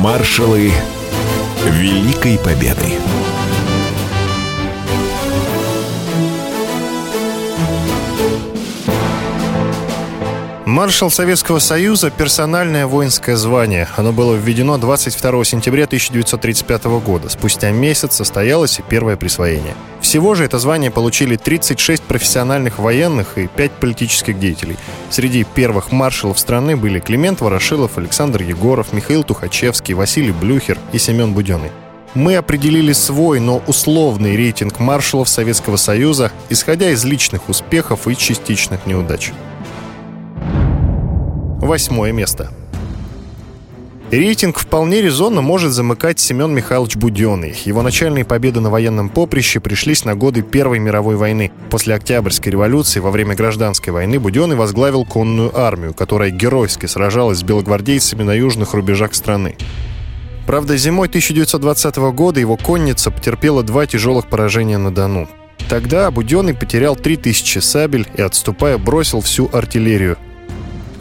Маршалы Великой Победы. Маршал Советского Союза – персональное воинское звание. Оно было введено 22 сентября 1935 года. Спустя месяц состоялось и первое присвоение. Всего же это звание получили 36 профессиональных военных и 5 политических деятелей. Среди первых маршалов страны были Климент Ворошилов, Александр Егоров, Михаил Тухачевский, Василий Блюхер и Семен Буденный. Мы определили свой, но условный рейтинг маршалов Советского Союза, исходя из личных успехов и частичных неудач. Восьмое место. Рейтинг вполне резонно может замыкать Семен Михайлович Буденный. Его начальные победы на военном поприще пришлись на годы Первой мировой войны. После Октябрьской революции во время Гражданской войны Буденный возглавил конную армию, которая геройски сражалась с белогвардейцами на южных рубежах страны. Правда, зимой 1920 года его конница потерпела два тяжелых поражения на Дону. Тогда Буденный потерял 3000 сабель и, отступая, бросил всю артиллерию.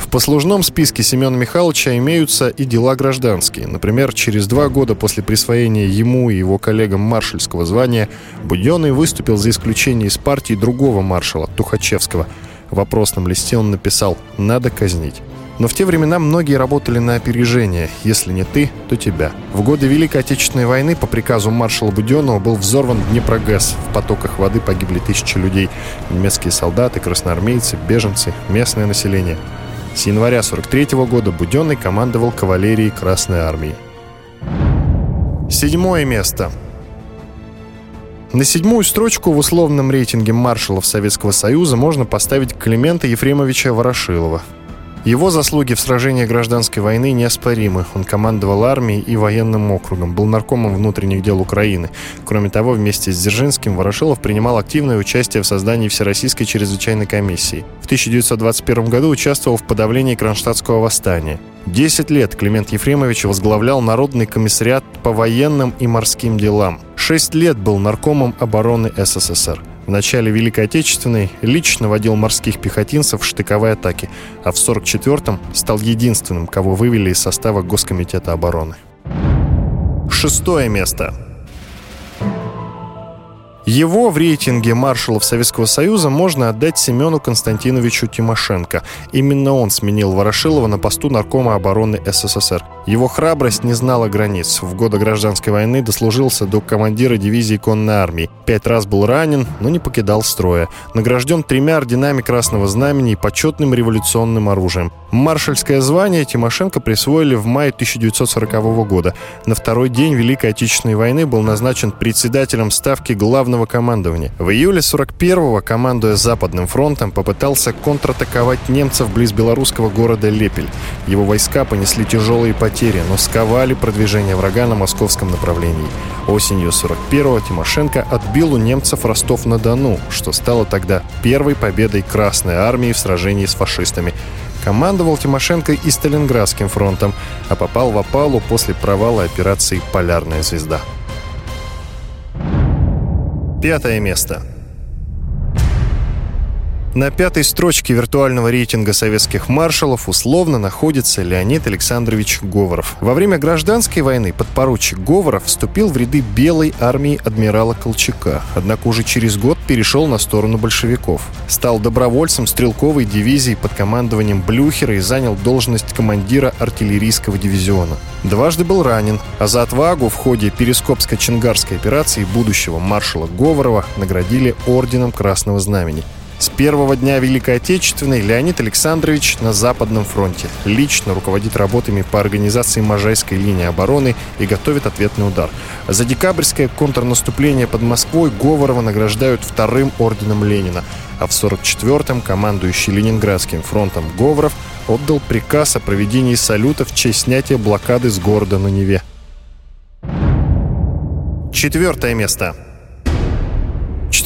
В послужном списке Семена Михайловича имеются и дела гражданские. Например, через два года после присвоения ему и его коллегам маршальского звания Буденный выступил за исключение из партии другого маршала, Тухачевского. В вопросном листе он написал «надо казнить». Но в те времена многие работали на опережение. Если не ты, то тебя. В годы Великой Отечественной войны по приказу маршала Буденного был взорван Днепрогэс. В потоках воды погибли тысячи людей. Немецкие солдаты, красноармейцы, беженцы, местное население – с января 43 года Буденный командовал кавалерией Красной Армии. Седьмое место. На седьмую строчку в условном рейтинге маршалов Советского Союза можно поставить Климента Ефремовича Ворошилова – его заслуги в сражении гражданской войны неоспоримы. Он командовал армией и военным округом, был наркомом внутренних дел Украины. Кроме того, вместе с Дзержинским Ворошилов принимал активное участие в создании Всероссийской чрезвычайной комиссии. В 1921 году участвовал в подавлении Кронштадтского восстания. Десять лет Климент Ефремович возглавлял Народный комиссариат по военным и морским делам. Шесть лет был наркомом обороны СССР. В начале Великой Отечественной лично водил морских пехотинцев в штыковой атаке, а в 1944-м стал единственным, кого вывели из состава Госкомитета обороны. Шестое место. Его в рейтинге маршалов Советского Союза можно отдать Семену Константиновичу Тимошенко. Именно он сменил Ворошилова на посту наркома обороны СССР. Его храбрость не знала границ. В годы гражданской войны дослужился до командира дивизии конной армии. Пять раз был ранен, но не покидал строя. Награжден тремя орденами Красного Знамени и почетным революционным оружием. Маршальское звание Тимошенко присвоили в мае 1940 года. На второй день Великой Отечественной войны был назначен председателем ставки главного командования. В июле 41-го, командуя Западным фронтом, попытался контратаковать немцев близ белорусского города Лепель. Его войска понесли тяжелые потери, но сковали продвижение врага на московском направлении. Осенью 41-го Тимошенко отбил у немцев Ростов-на-Дону, что стало тогда первой победой Красной армии в сражении с фашистами. Командовал Тимошенко и Сталинградским фронтом, а попал в опалу после провала операции «Полярная звезда». Пятое место. На пятой строчке виртуального рейтинга советских маршалов условно находится Леонид Александрович Говоров. Во время гражданской войны подпоручик Говоров вступил в ряды белой армии адмирала Колчака, однако уже через год перешел на сторону большевиков. Стал добровольцем стрелковой дивизии под командованием Блюхера и занял должность командира артиллерийского дивизиона. Дважды был ранен, а за отвагу в ходе Перископско-Чингарской операции будущего маршала Говорова наградили Орденом Красного Знамени – с первого дня Великой Отечественной Леонид Александрович на Западном фронте. Лично руководит работами по организации Можайской линии обороны и готовит ответный удар. За декабрьское контрнаступление под Москвой Говорова награждают вторым орденом Ленина. А в 44-м командующий Ленинградским фронтом Говоров отдал приказ о проведении салюта в честь снятия блокады с города на Неве. Четвертое место.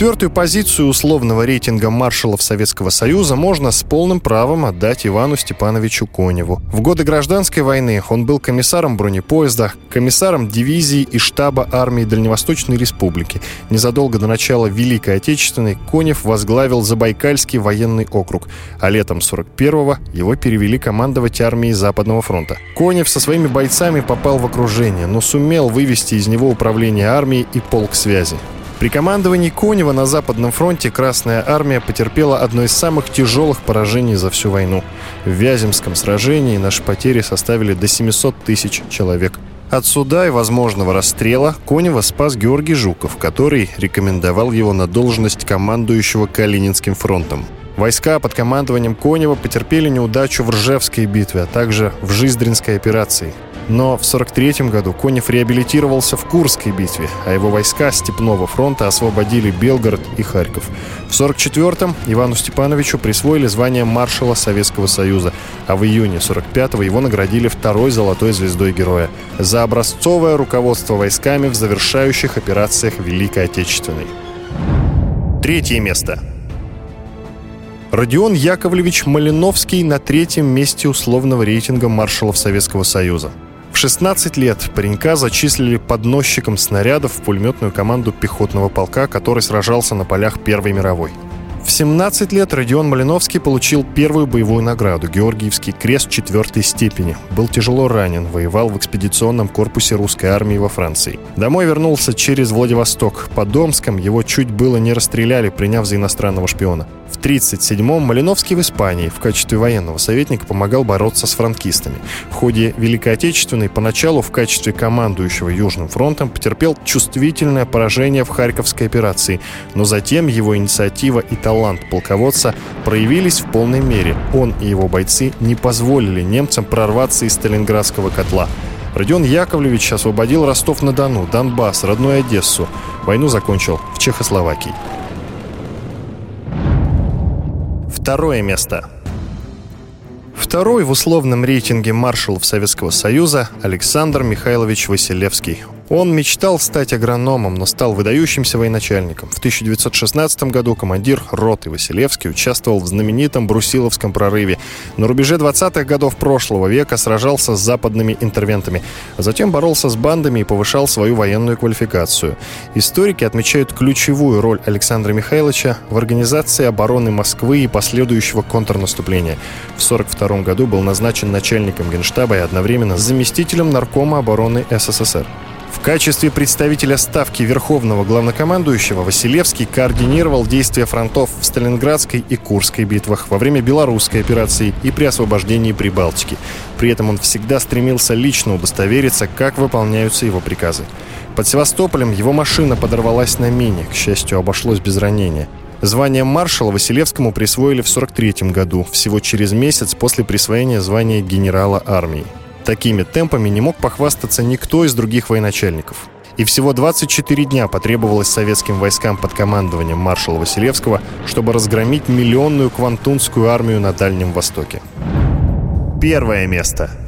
Четвертую позицию условного рейтинга маршалов Советского Союза можно с полным правом отдать Ивану Степановичу Коневу. В годы гражданской войны он был комиссаром бронепоезда, комиссаром дивизии и штаба армии Дальневосточной Республики. Незадолго до начала Великой Отечественной Конев возглавил Забайкальский военный округ, а летом 41-го его перевели командовать армией Западного фронта. Конев со своими бойцами попал в окружение, но сумел вывести из него управление армией и полк связи. При командовании Конева на Западном фронте Красная Армия потерпела одно из самых тяжелых поражений за всю войну. В Вяземском сражении наши потери составили до 700 тысяч человек. От суда и возможного расстрела Конева спас Георгий Жуков, который рекомендовал его на должность командующего Калининским фронтом. Войска под командованием Конева потерпели неудачу в Ржевской битве, а также в Жиздринской операции – но в 43 году Конев реабилитировался в Курской битве, а его войска Степного фронта освободили Белгород и Харьков. В 44-м Ивану Степановичу присвоили звание маршала Советского Союза, а в июне 45-го его наградили второй золотой звездой героя за образцовое руководство войсками в завершающих операциях Великой Отечественной. Третье место. Родион Яковлевич Малиновский на третьем месте условного рейтинга маршалов Советского Союза. В 16 лет паренька зачислили подносчиком снарядов в пулеметную команду пехотного полка, который сражался на полях Первой мировой. В 17 лет Родион Малиновский получил первую боевую награду – Георгиевский крест четвертой степени. Был тяжело ранен, воевал в экспедиционном корпусе русской армии во Франции. Домой вернулся через Владивосток. По Домском его чуть было не расстреляли, приняв за иностранного шпиона. В 1937-м Малиновский в Испании в качестве военного советника помогал бороться с франкистами. В ходе Великой Отечественной поначалу в качестве командующего Южным фронтом потерпел чувствительное поражение в Харьковской операции, но затем его инициатива и талант полководца проявились в полной мере. Он и его бойцы не позволили немцам прорваться из Сталинградского котла. Родион Яковлевич освободил Ростов-на-Дону, Донбасс, родную Одессу. Войну закончил в Чехословакии. Второе место. Второй в условном рейтинге маршалов Советского Союза Александр Михайлович Василевский. Он мечтал стать агрономом, но стал выдающимся военачальником. В 1916 году командир роты Василевский участвовал в знаменитом Брусиловском прорыве. На рубеже 20-х годов прошлого века сражался с западными интервентами, а затем боролся с бандами и повышал свою военную квалификацию. Историки отмечают ключевую роль Александра Михайловича в организации обороны Москвы и последующего контрнаступления. В 1942 году был назначен начальником генштаба и одновременно заместителем наркома обороны СССР. В качестве представителя ставки Верховного Главнокомандующего Василевский координировал действия фронтов в Сталинградской и Курской битвах во время Белорусской операции и при освобождении Прибалтики. При этом он всегда стремился лично удостовериться, как выполняются его приказы. Под Севастополем его машина подорвалась на мине, к счастью, обошлось без ранения. Звание маршала Василевскому присвоили в 1943 году, всего через месяц после присвоения звания генерала армии. Такими темпами не мог похвастаться никто из других военачальников. И всего 24 дня потребовалось советским войскам под командованием маршала Василевского, чтобы разгромить миллионную квантунскую армию на Дальнем Востоке. Первое место –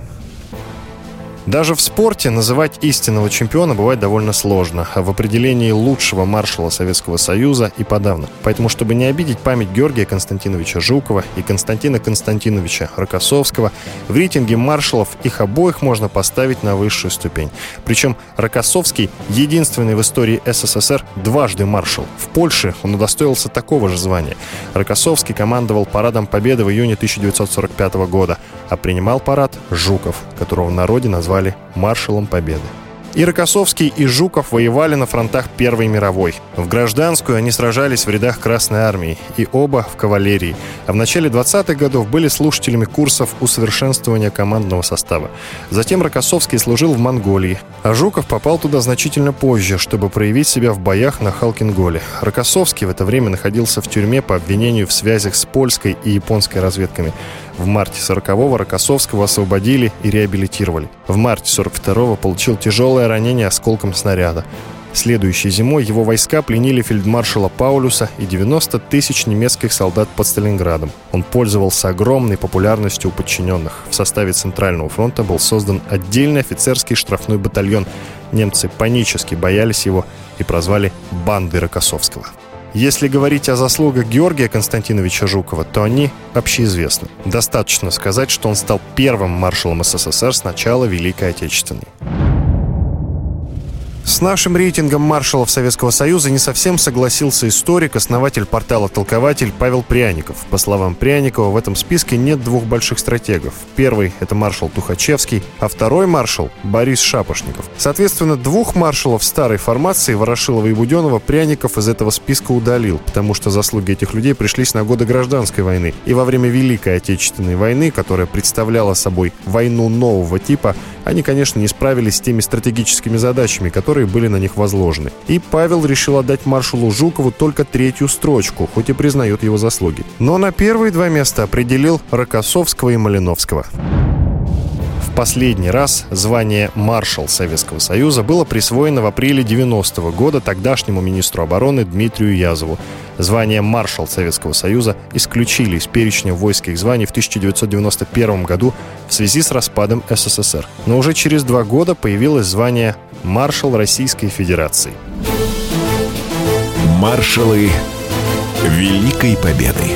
даже в спорте называть истинного чемпиона бывает довольно сложно, а в определении лучшего маршала Советского Союза и подавно. Поэтому, чтобы не обидеть память Георгия Константиновича Жукова и Константина Константиновича Рокоссовского, в рейтинге маршалов их обоих можно поставить на высшую ступень. Причем Рокоссовский — единственный в истории СССР дважды маршал. Польше он удостоился такого же звания. Рокоссовский командовал парадом Победы в июне 1945 года, а принимал парад Жуков, которого в народе назвали «маршалом Победы». И Рокоссовский, и Жуков воевали на фронтах Первой мировой. В гражданскую они сражались в рядах Красной Армии, и оба в кавалерии. А в начале 20-х годов были слушателями курсов усовершенствования командного состава. Затем Рокоссовский служил в Монголии, а Жуков попал туда значительно позже, чтобы проявить себя в боях на Халкинголе. Рокоссовский в это время находился в тюрьме по обвинению в связях с польской и японской разведками. В марте 40-го Рокоссовского освободили и реабилитировали. В марте 42-го получил тяжелое ранение осколком снаряда. Следующей зимой его войска пленили фельдмаршала Паулюса и 90 тысяч немецких солдат под Сталинградом. Он пользовался огромной популярностью у подчиненных. В составе Центрального фронта был создан отдельный офицерский штрафной батальон. Немцы панически боялись его и прозвали «бандой Рокоссовского». Если говорить о заслугах Георгия Константиновича Жукова, то они общеизвестны. Достаточно сказать, что он стал первым маршалом СССР с начала Великой Отечественной. С нашим рейтингом маршалов Советского Союза не совсем согласился историк, основатель портала «Толкователь» Павел Пряников. По словам Пряникова, в этом списке нет двух больших стратегов. Первый — это маршал Тухачевский, а второй маршал — Борис Шапошников. Соответственно, двух маршалов старой формации Ворошилова и Буденова Пряников из этого списка удалил, потому что заслуги этих людей пришлись на годы гражданской войны. И во время Великой Отечественной войны, которая представляла собой войну нового типа, они, конечно, не справились с теми стратегическими задачами, которые были на них возложены. И Павел решил отдать маршалу Жукову только третью строчку, хоть и признает его заслуги. Но на первые два места определил Рокоссовского и Малиновского последний раз звание маршал Советского Союза было присвоено в апреле 90 -го года тогдашнему министру обороны Дмитрию Язову. Звание маршал Советского Союза исключили из перечня воинских званий в 1991 году в связи с распадом СССР. Но уже через два года появилось звание маршал Российской Федерации. Маршалы Великой Победы.